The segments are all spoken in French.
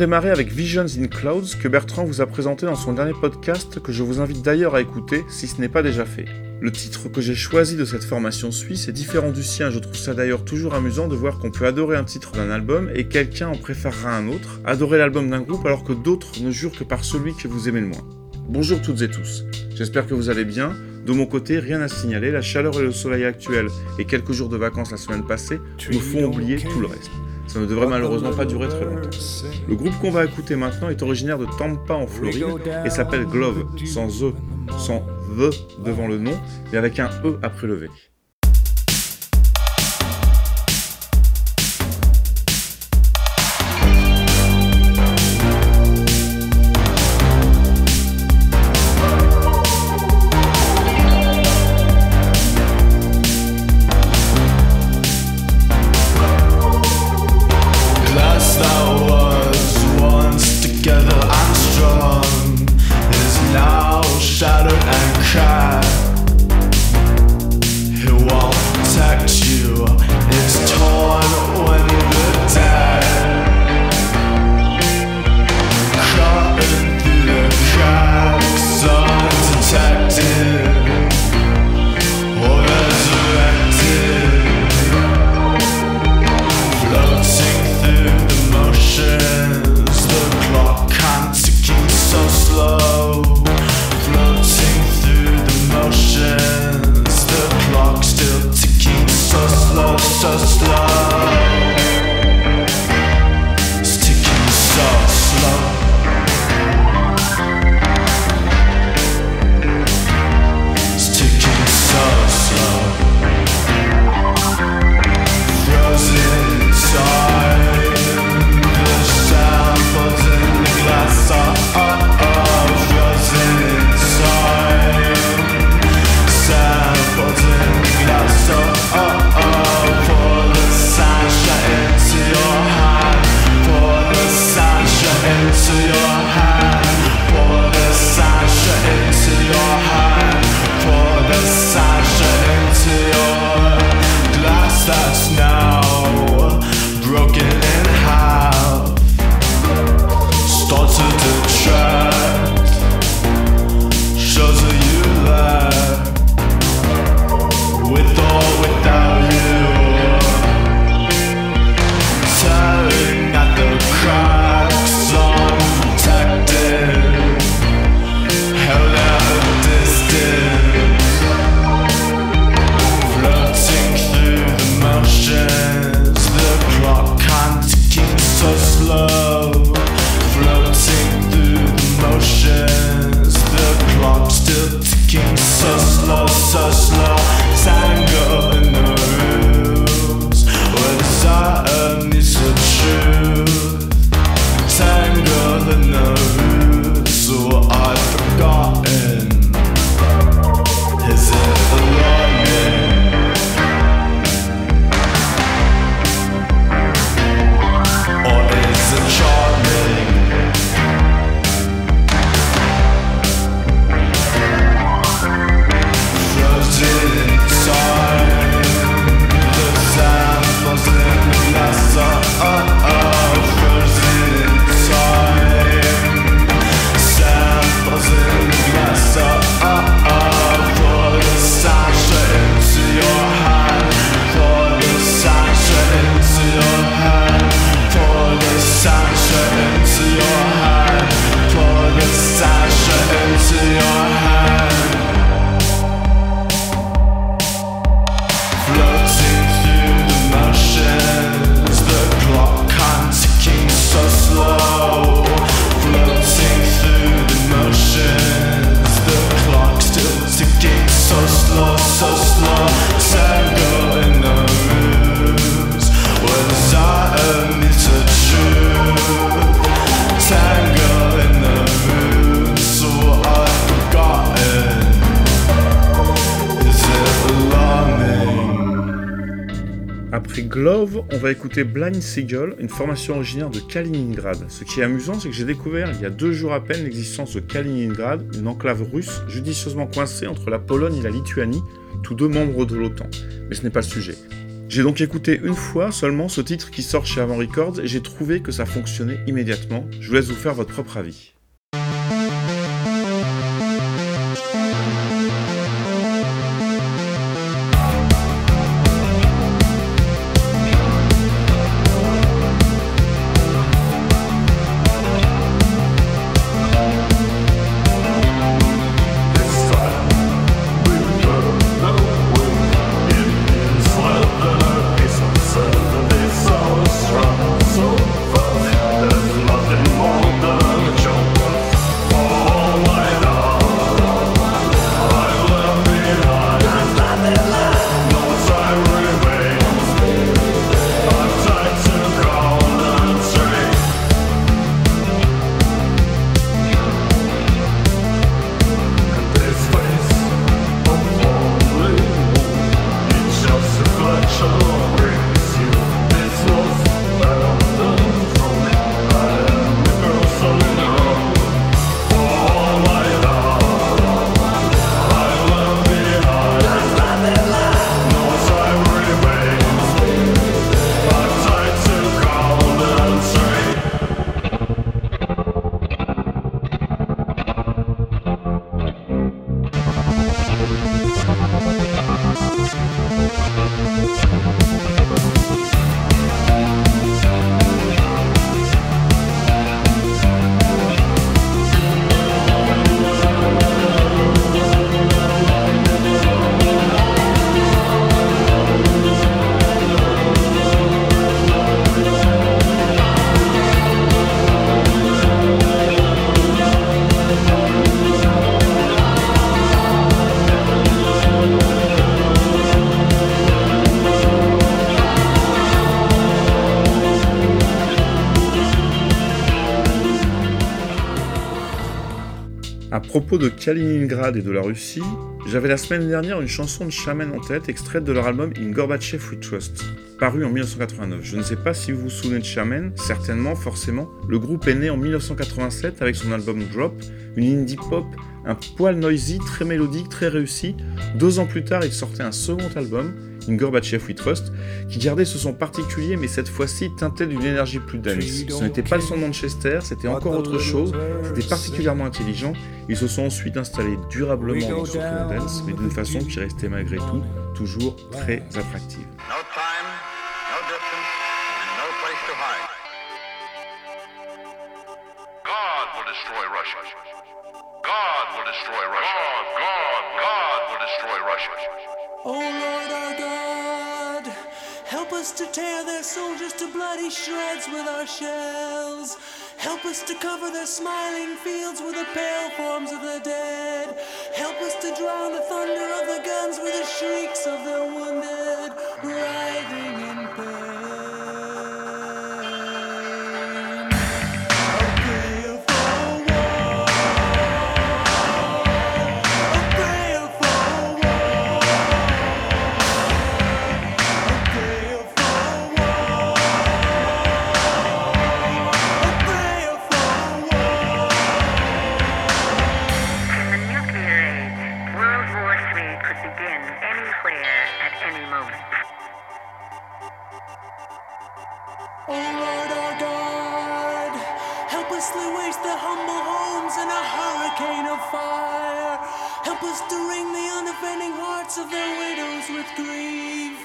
démarrer avec Visions in Clouds que Bertrand vous a présenté dans son dernier podcast que je vous invite d'ailleurs à écouter si ce n'est pas déjà fait. Le titre que j'ai choisi de cette formation suisse est différent du sien, je trouve ça d'ailleurs toujours amusant de voir qu'on peut adorer un titre d'un album et quelqu'un en préférera un autre, adorer l'album d'un groupe alors que d'autres ne jurent que par celui que vous aimez le moins. Bonjour toutes et tous, j'espère que vous allez bien. De mon côté, rien à signaler, la chaleur et le soleil actuel et quelques jours de vacances la semaine passée me font oublier tout le reste. Ça ne devrait malheureusement pas durer très longtemps. Le groupe qu'on va écouter maintenant est originaire de Tampa en Floride et s'appelle Glove, sans E, sans The devant le nom, mais avec un E après le V. on va écouter Blind Seagull, une formation originaire de Kaliningrad. Ce qui est amusant, c'est que j'ai découvert il y a deux jours à peine l'existence de Kaliningrad, une enclave russe judicieusement coincée entre la Pologne et la Lituanie, tous deux membres de l'OTAN. Mais ce n'est pas le sujet. J'ai donc écouté une fois seulement ce titre qui sort chez Avant Records et j'ai trouvé que ça fonctionnait immédiatement. Je vous laisse vous faire votre propre avis. À propos de Kaliningrad et de la Russie, j'avais la semaine dernière une chanson de Shaman en tête, extraite de leur album In Gorbachev We Trust, paru en 1989. Je ne sais pas si vous vous souvenez de Shaman, certainement, forcément. Le groupe est né en 1987 avec son album Drop, une indie pop un poil noisy, très mélodique, très réussi. Deux ans plus tard, il sortait un second album, In Gorbachev We Trust, qui gardait ce son particulier, mais cette fois-ci teinté d'une énergie plus dense. Ce n'était pas le son de Manchester, c'était encore autre chose, c'était particulièrement intelligent. Ils se sont ensuite installés durablement dans ce dance, mais d'une façon qui restait malgré tout toujours très attractive. Shreds with our shells. Help us to cover their smiling fields with the pale forms of the dead. Help us to drown the thunder of the guns with the shrieks of the wounded, writhing Helplessly waste their humble homes in a hurricane of fire. Help us to wring the unoffending hearts of their widows with grief.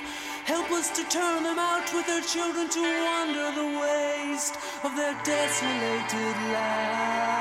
Help us to turn them out with their children to wander the waste of their desolated land.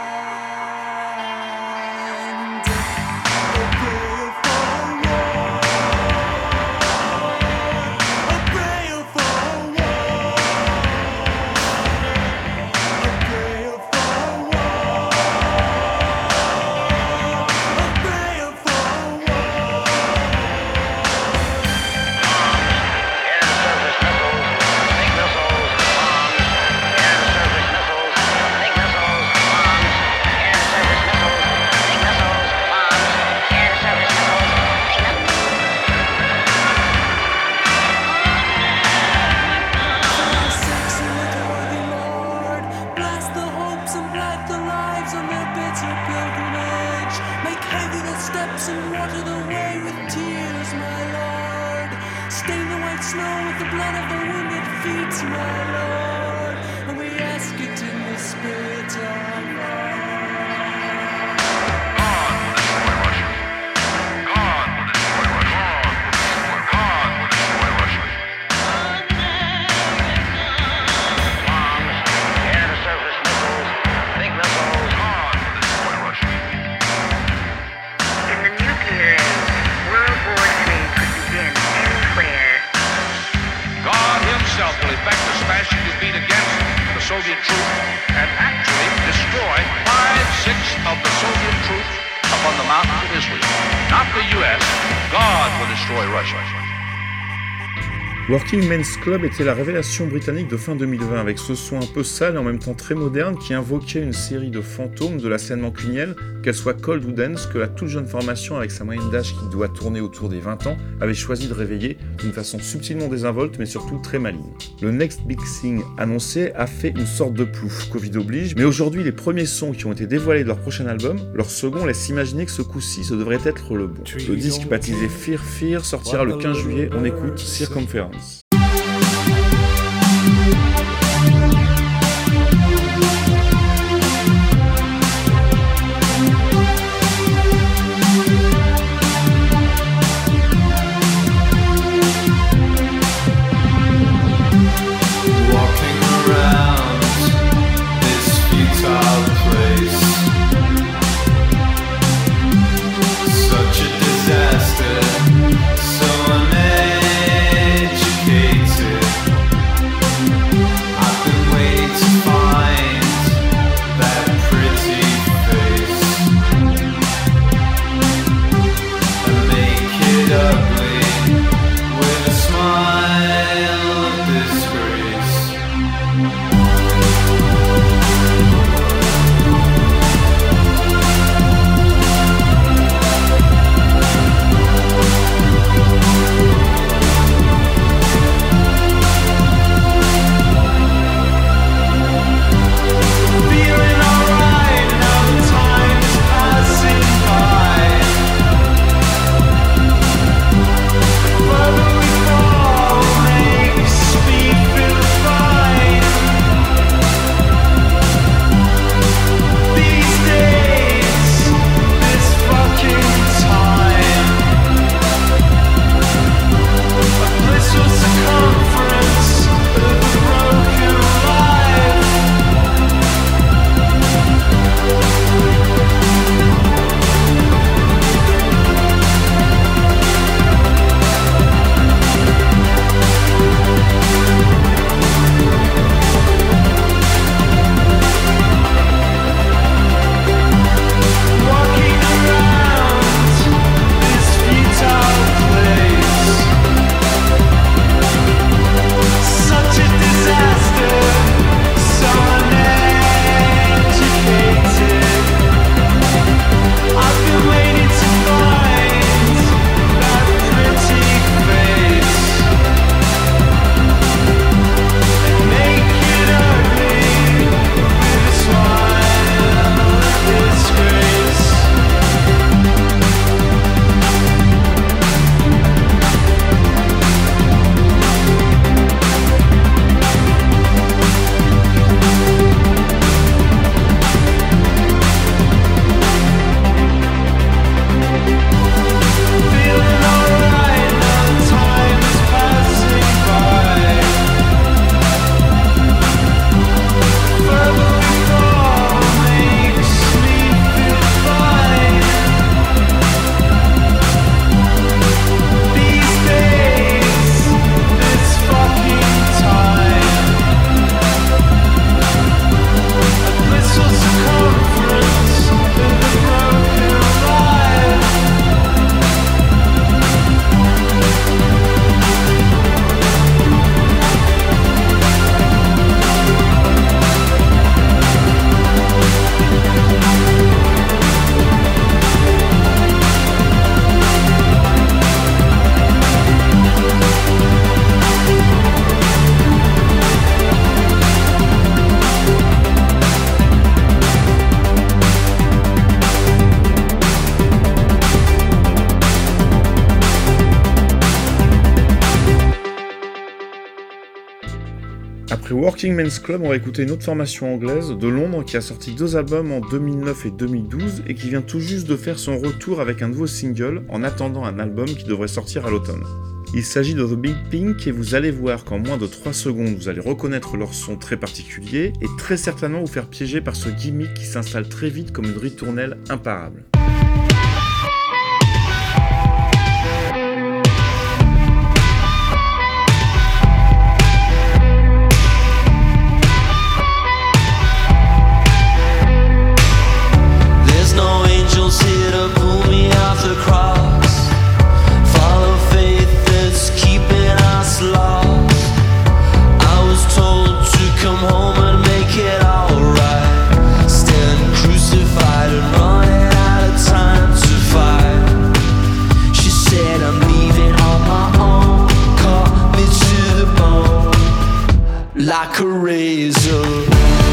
Look, Men's Club était la révélation britannique de fin 2020 avec ce son un peu sale et en même temps très moderne qui invoquait une série de fantômes de la scène mancunienne, qu'elle soit cold ou dense, que la toute jeune formation avec sa moyenne d'âge qui doit tourner autour des 20 ans avait choisi de réveiller d'une façon subtilement désinvolte mais surtout très maligne. Le Next Big Thing annoncé a fait une sorte de plouf, Covid oblige, mais aujourd'hui les premiers sons qui ont été dévoilés de leur prochain album, leur second laisse imaginer que ce coup-ci ce devrait être le bon. Le disque baptisé Fear Fear sortira le 15 juillet, on écoute Circumference. Men's Club, on écouté une autre formation anglaise de Londres qui a sorti deux albums en 2009 et 2012 et qui vient tout juste de faire son retour avec un nouveau single en attendant un album qui devrait sortir à l'automne. Il s'agit de The Big Pink et vous allez voir qu'en moins de 3 secondes, vous allez reconnaître leur son très particulier et très certainement vous faire piéger par ce gimmick qui s'installe très vite comme une ritournelle imparable. like a razor.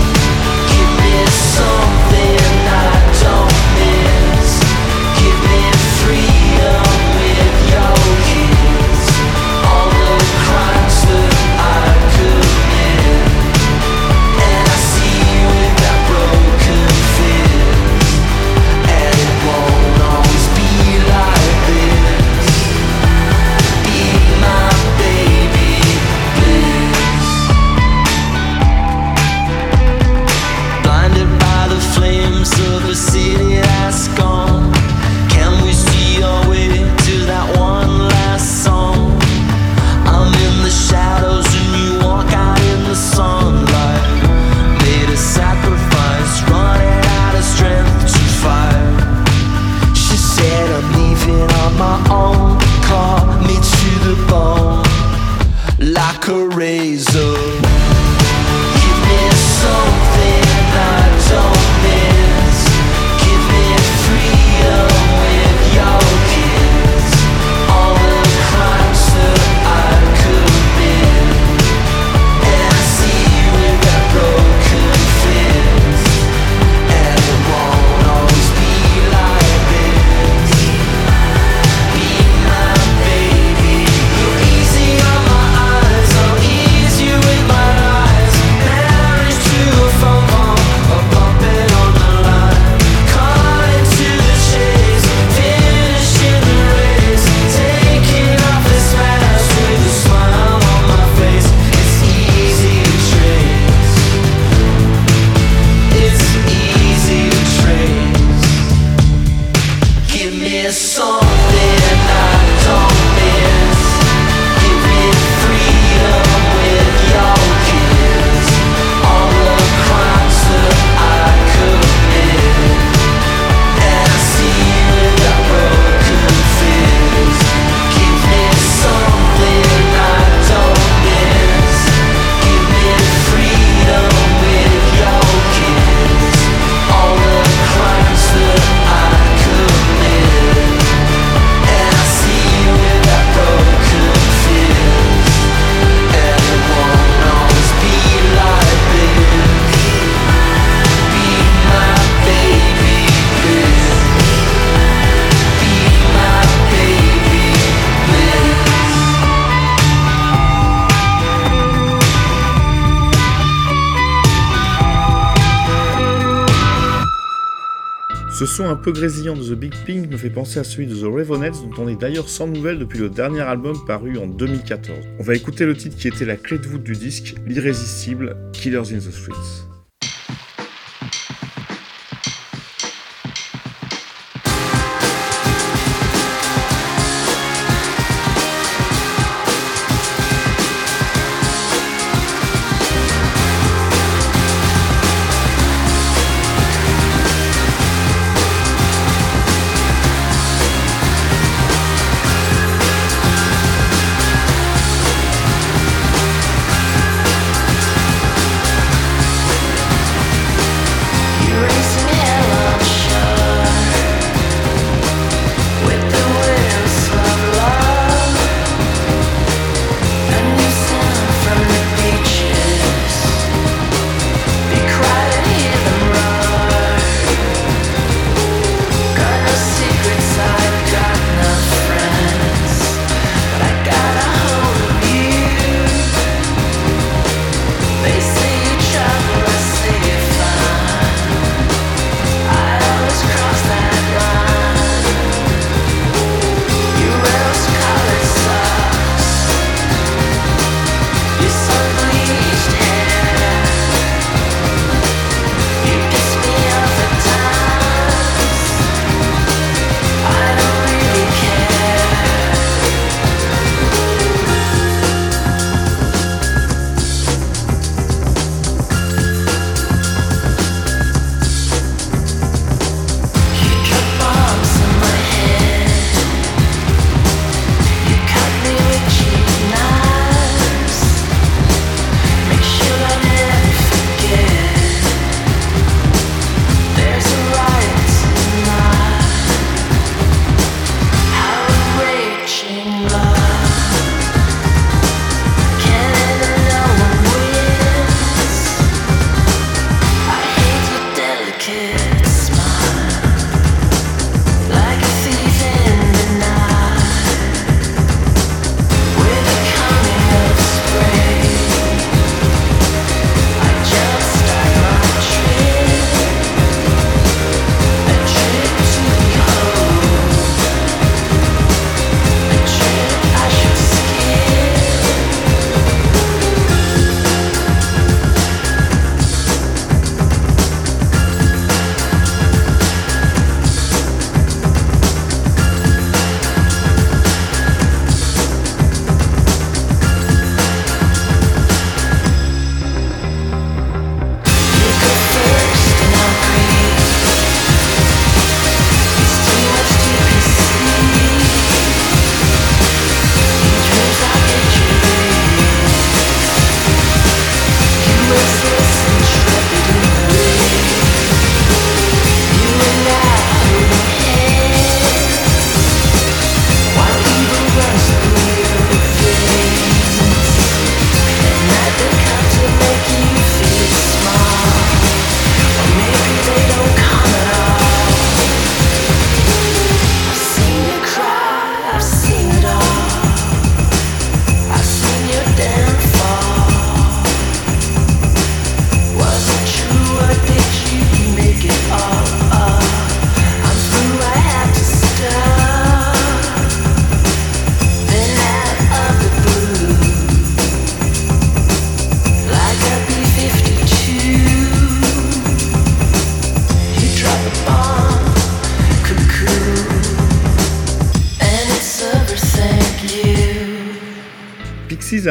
un peu grésillant de The Big Pink me fait penser à celui de The Ravenettes, dont on est d'ailleurs sans nouvelles depuis le dernier album paru en 2014. On va écouter le titre qui était la clé de voûte du disque, l'irrésistible Killers in the Streets.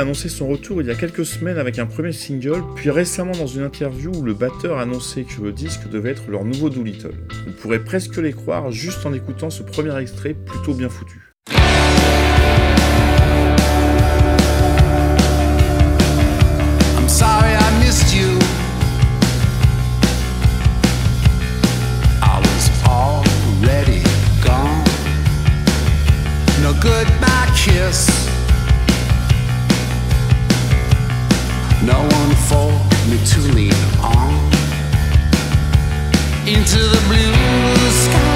Annoncé son retour il y a quelques semaines avec un premier single, puis récemment dans une interview où le batteur a annoncé que le disque devait être leur nouveau Doolittle. On pourrait presque les croire juste en écoutant ce premier extrait plutôt bien foutu. No one for me to lean on. Into the blue sky.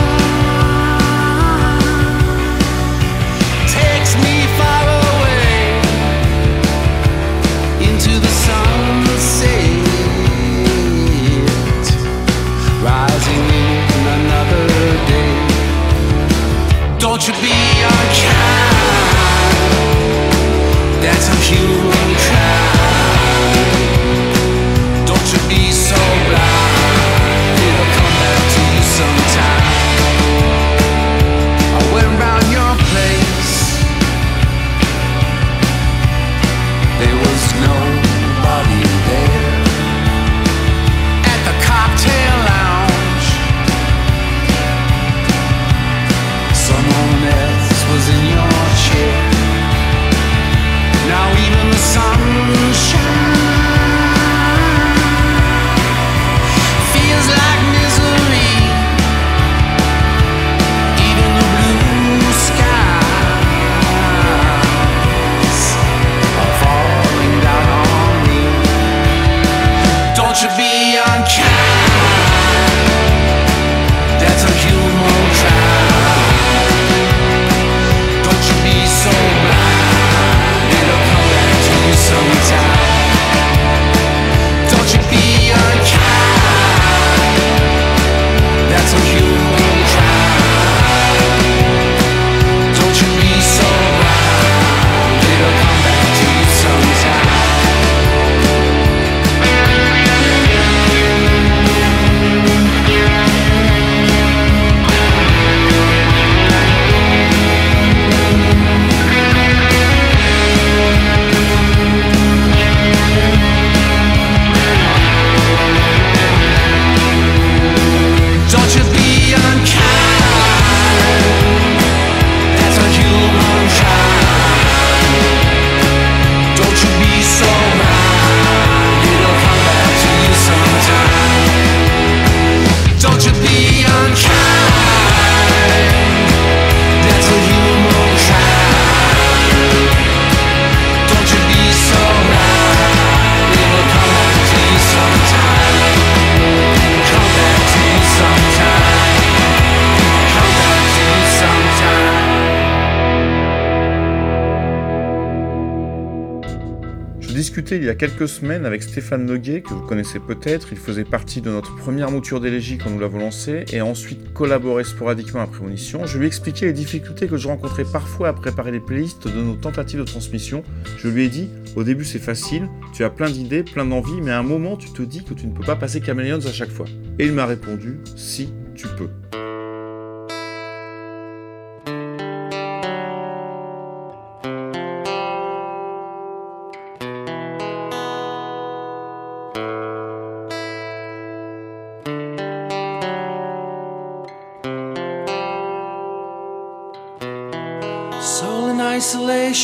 Il y a quelques semaines avec Stéphane Noguet, que vous connaissez peut-être. Il faisait partie de notre première mouture d'élégie quand nous l'avons lancé et a ensuite collaboré sporadiquement à Prémonition. Je lui ai expliqué les difficultés que je rencontrais parfois à préparer les playlists de nos tentatives de transmission. Je lui ai dit au début c'est facile, tu as plein d'idées, plein d'envies, mais à un moment tu te dis que tu ne peux pas passer Chameleons à chaque fois. Et il m'a répondu si tu peux.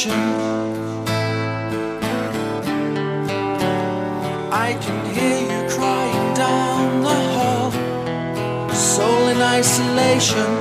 Isolation. I can hear you crying down the hall. Soul in isolation.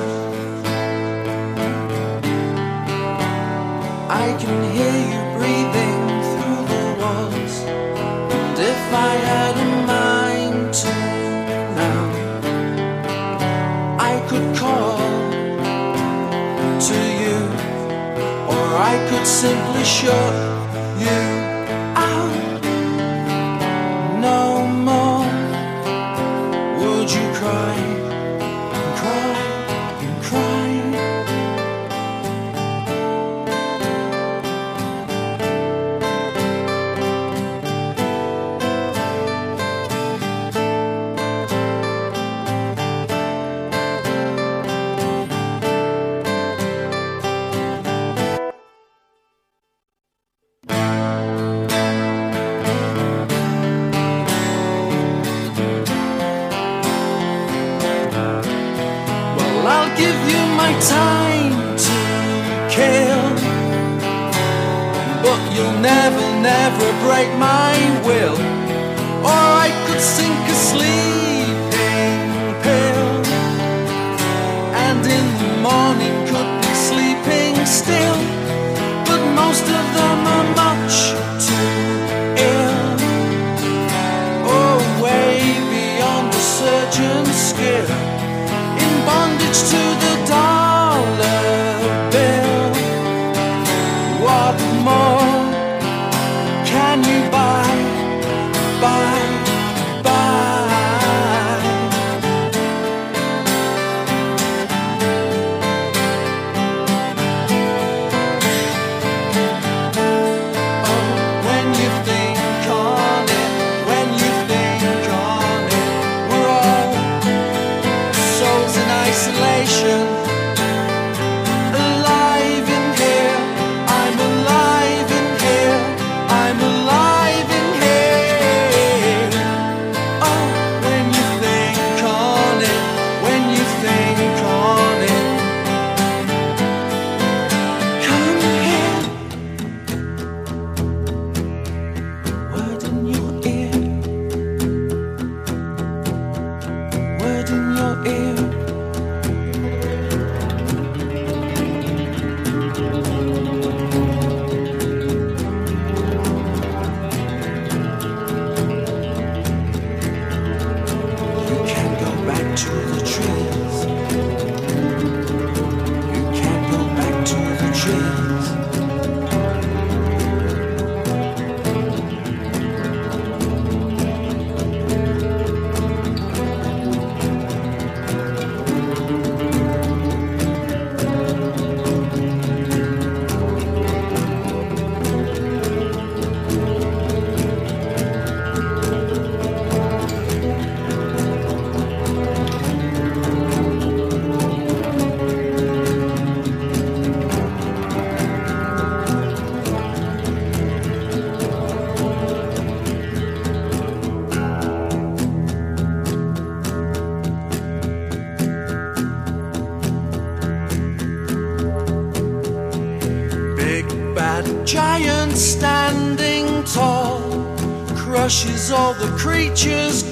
All the creatures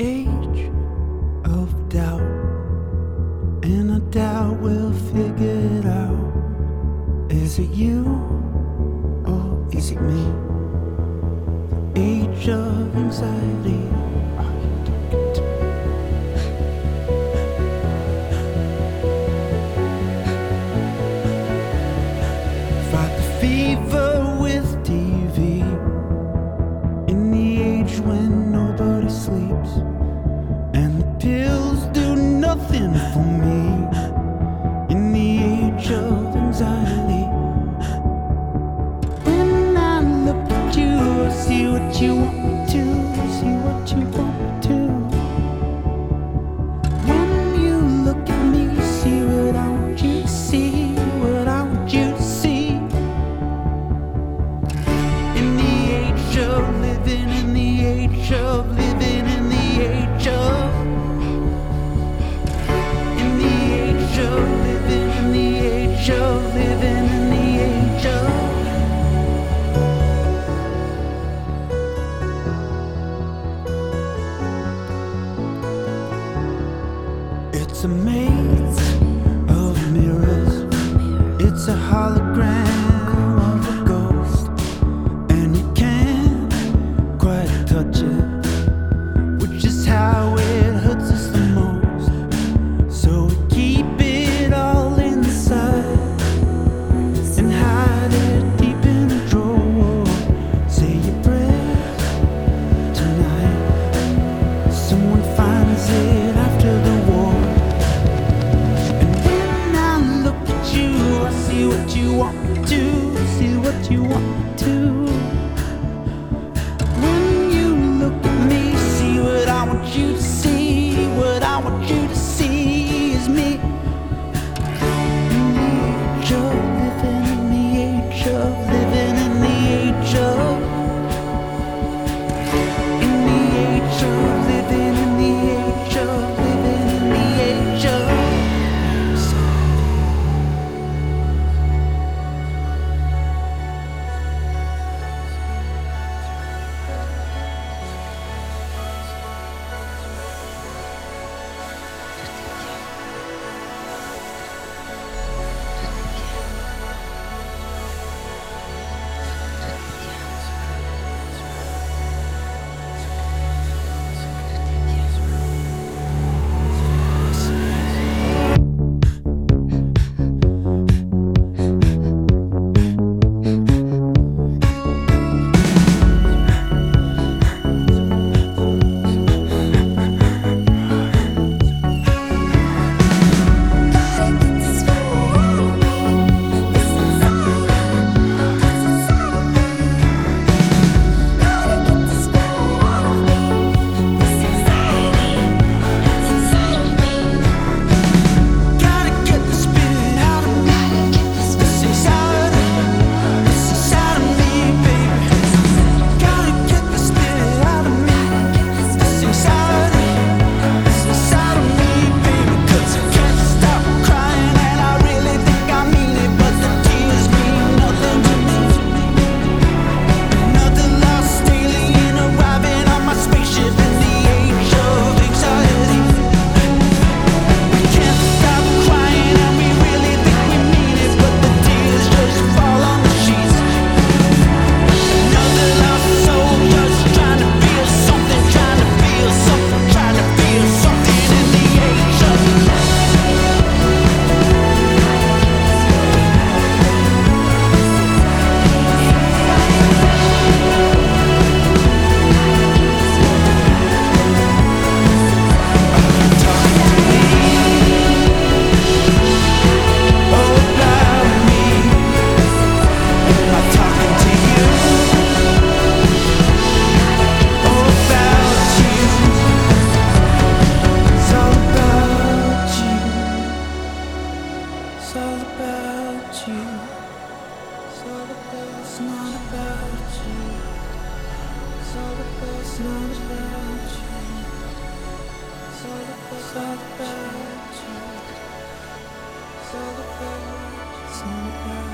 age of doubt, and a doubt we'll figure it out. Is it you or is it me? The age of anxiety. It's not about you.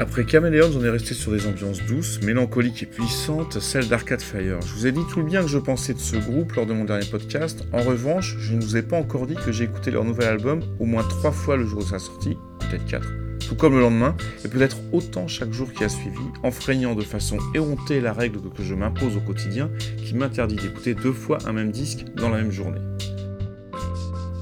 Après Caméléons, on est resté sur des ambiances douces, mélancoliques et puissantes, celles d'Arcade Fire. Je vous ai dit tout le bien que je pensais de ce groupe lors de mon dernier podcast. En revanche, je ne vous ai pas encore dit que j'ai écouté leur nouvel album au moins trois fois le jour de sa sortie, peut-être quatre, tout comme le lendemain, et peut-être autant chaque jour qui a suivi, enfreignant de façon éhontée la règle que je m'impose au quotidien qui m'interdit d'écouter deux fois un même disque dans la même journée.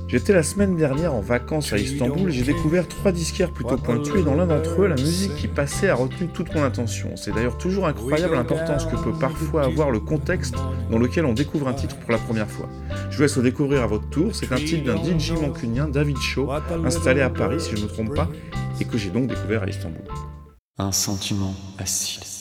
J'étais la semaine dernière en vacances à Istanbul et j'ai découvert trois disquaires plutôt pointus et dans l'un d'entre eux, la musique qui passait a retenu toute mon attention. C'est d'ailleurs toujours incroyable l'importance que peut parfois avoir le contexte dans lequel on découvre un titre pour la première fois. Je vous laisse le découvrir à votre tour, c'est un titre d'un DJ mancunien, David Shaw, installé à Paris si je ne me trompe pas, et que j'ai donc découvert à Istanbul. Un sentiment acide.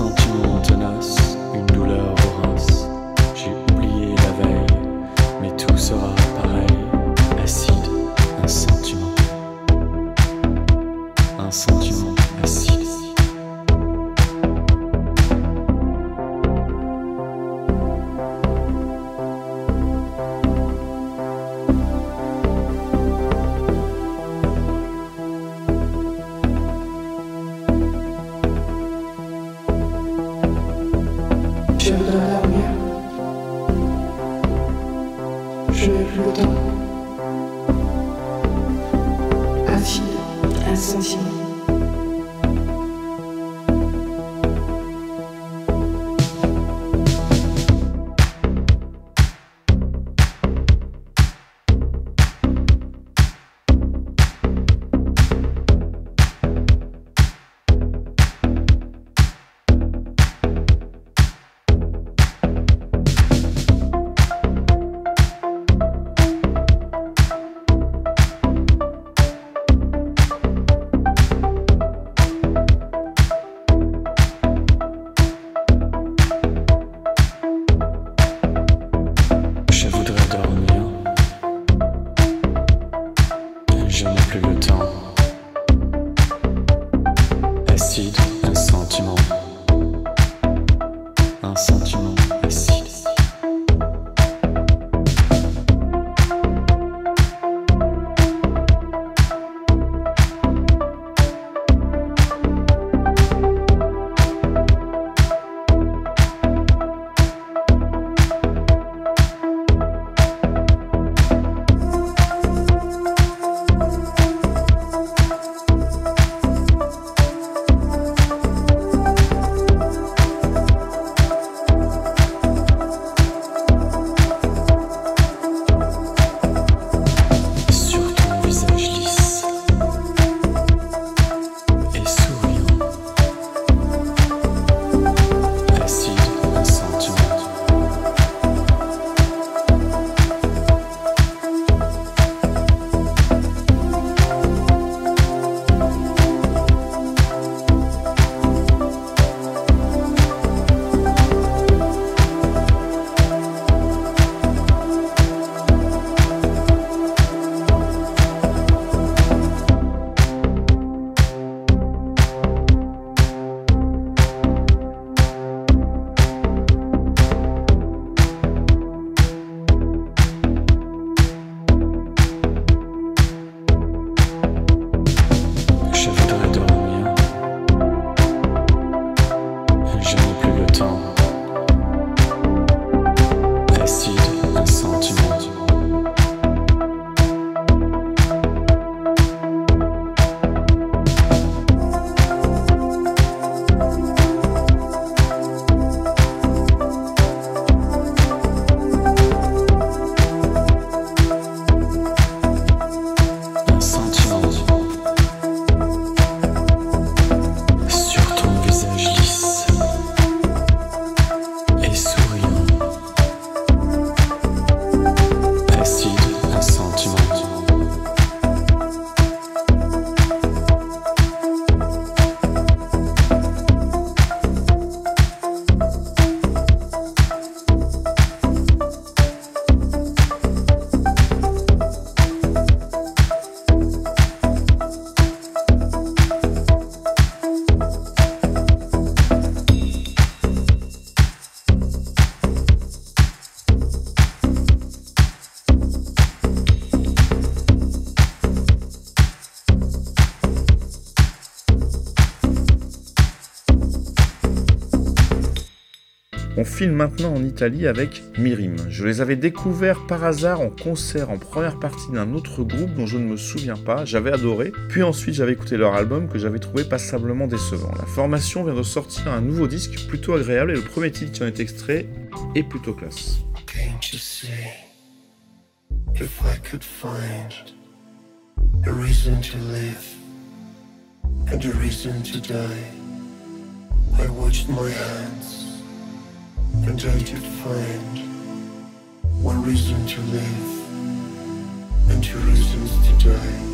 Un On file maintenant en Italie avec Mirim. Je les avais découverts par hasard en concert en première partie d'un autre groupe dont je ne me souviens pas, j'avais adoré, puis ensuite j'avais écouté leur album que j'avais trouvé passablement décevant. La formation vient de sortir un nouveau disque plutôt agréable et le premier titre qui en est extrait est plutôt classe. Can't you see? If I could find a reason to live and a reason to die? I watched my hands and I did find one reason to live and two reasons to die.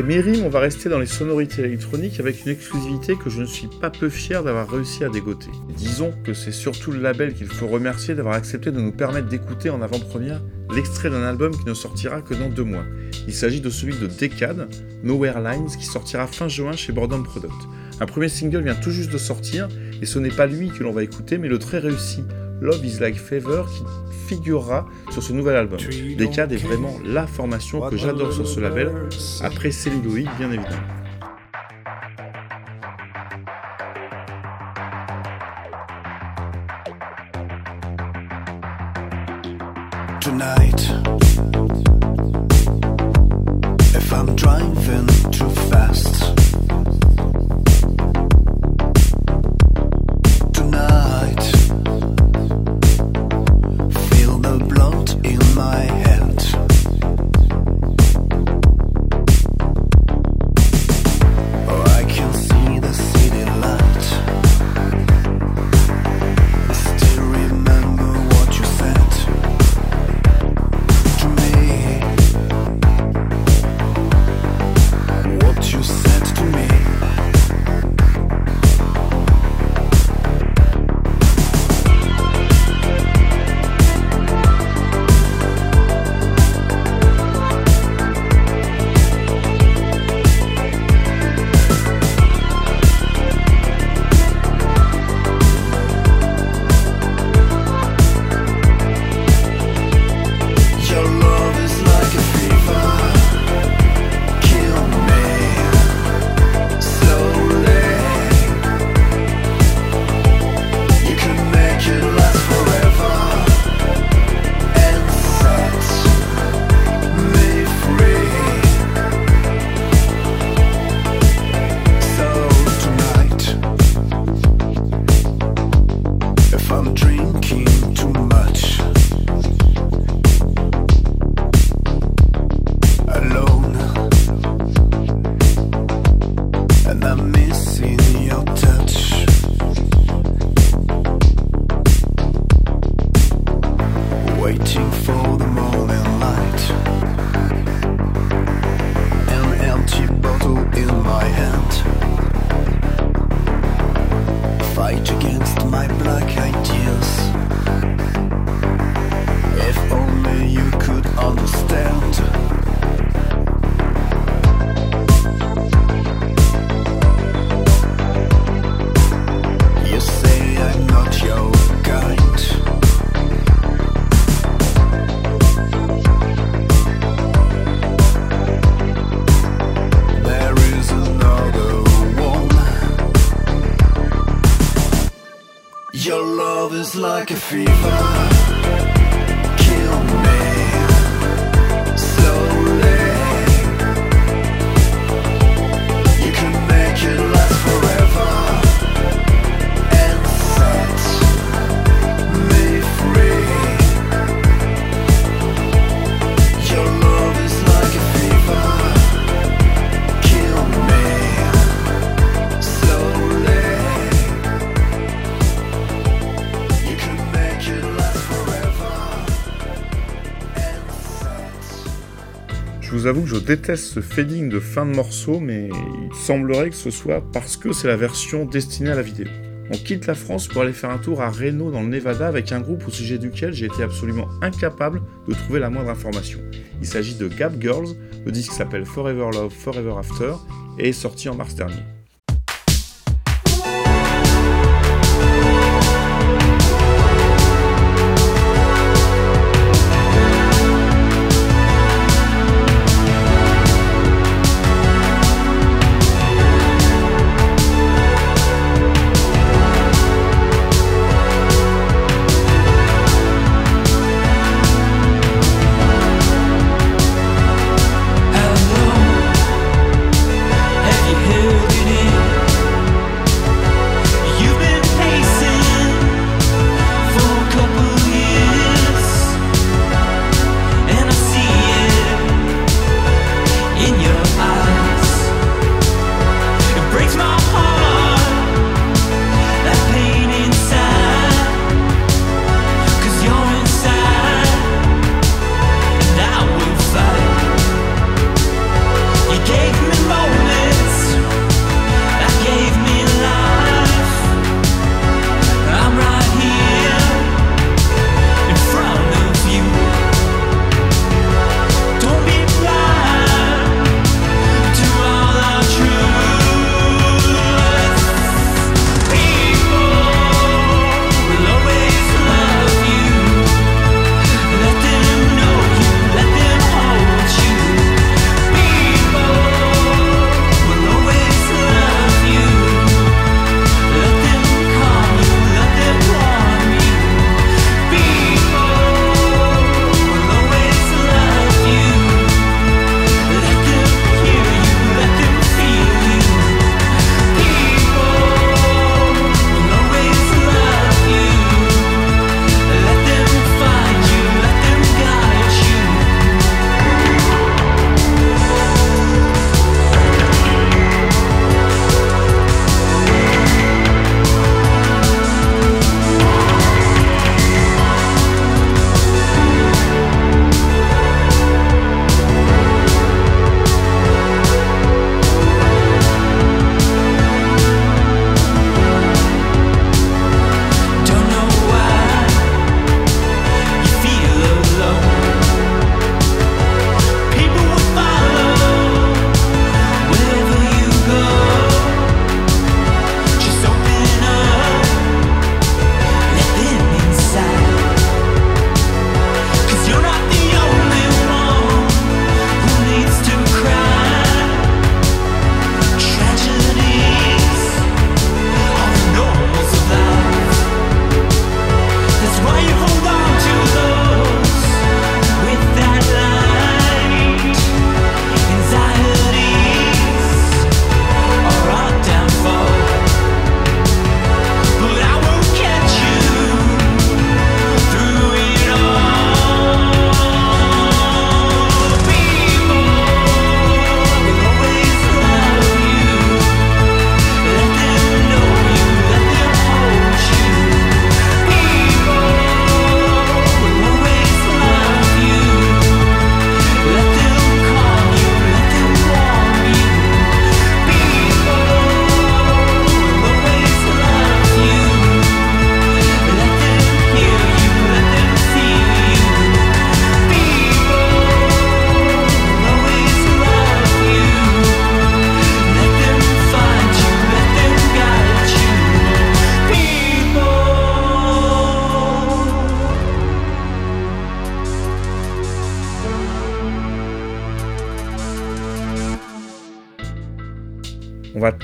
Après Mérim, on va rester dans les sonorités électroniques avec une exclusivité que je ne suis pas peu fier d'avoir réussi à dégoter. Disons que c'est surtout le label qu'il faut remercier d'avoir accepté de nous permettre d'écouter en avant-première l'extrait d'un album qui ne sortira que dans deux mois. Il s'agit de celui de Decade, Nowhere Lines, qui sortira fin juin chez Boredom Product. Un premier single vient tout juste de sortir, et ce n'est pas lui que l'on va écouter, mais le très réussi Love is Like Fever qui figurera sur ce nouvel album. Decade est vraiment la formation que j'adore sur ce label, après Celluloid bien évidemment. tonight. If I'm driving too fast. Like a fever. Déteste ce fading de fin de morceau, mais il semblerait que ce soit parce que c'est la version destinée à la vidéo. On quitte la France pour aller faire un tour à Reno dans le Nevada avec un groupe au sujet duquel j'ai été absolument incapable de trouver la moindre information. Il s'agit de Gap Girls, le disque s'appelle Forever Love, Forever After et est sorti en mars dernier.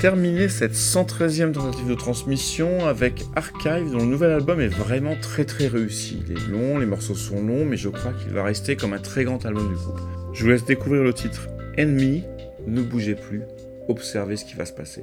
Terminer cette 113e tentative de transmission avec Archive, dont le nouvel album est vraiment très très réussi. Il est long, les morceaux sont longs, mais je crois qu'il va rester comme un très grand album du groupe. Je vous laisse découvrir le titre Enemy, ne bougez plus, observez ce qui va se passer.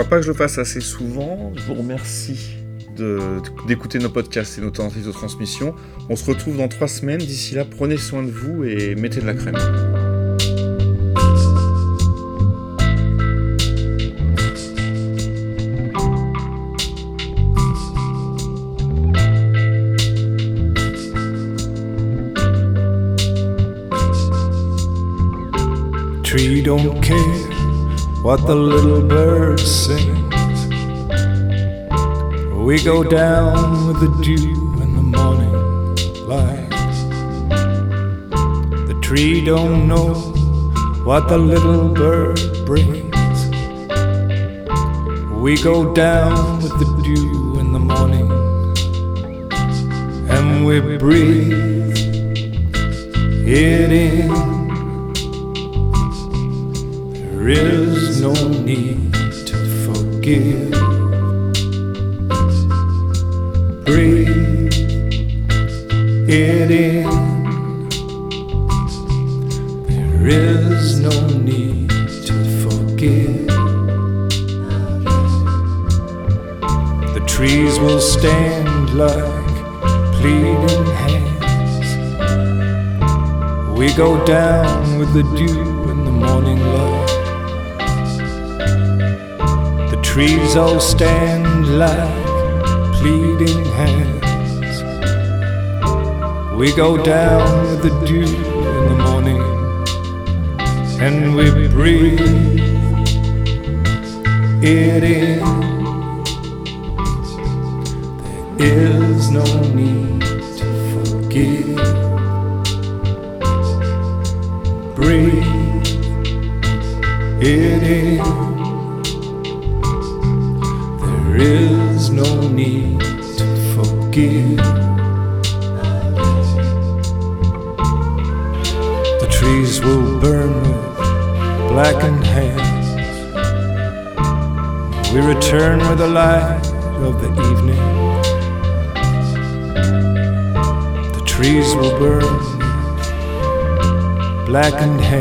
crois pas que je le fasse assez souvent. Je vous remercie d'écouter nos podcasts et nos tentatives de transmission. On se retrouve dans trois semaines. D'ici là, prenez soin de vous et mettez de la crème. What the little bird sings. We go down with the dew in the morning light. The tree don't know what the little bird brings. We go down with the dew in the morning and we breathe it in. There is no need to forgive. Breathe it in. There is no need to forgive. The trees will stand like pleading hands. We go down with the dew in the morning light. Trees all stand like pleading hands. We go down with the dew in the morning and we breathe it in. There is no need second hand.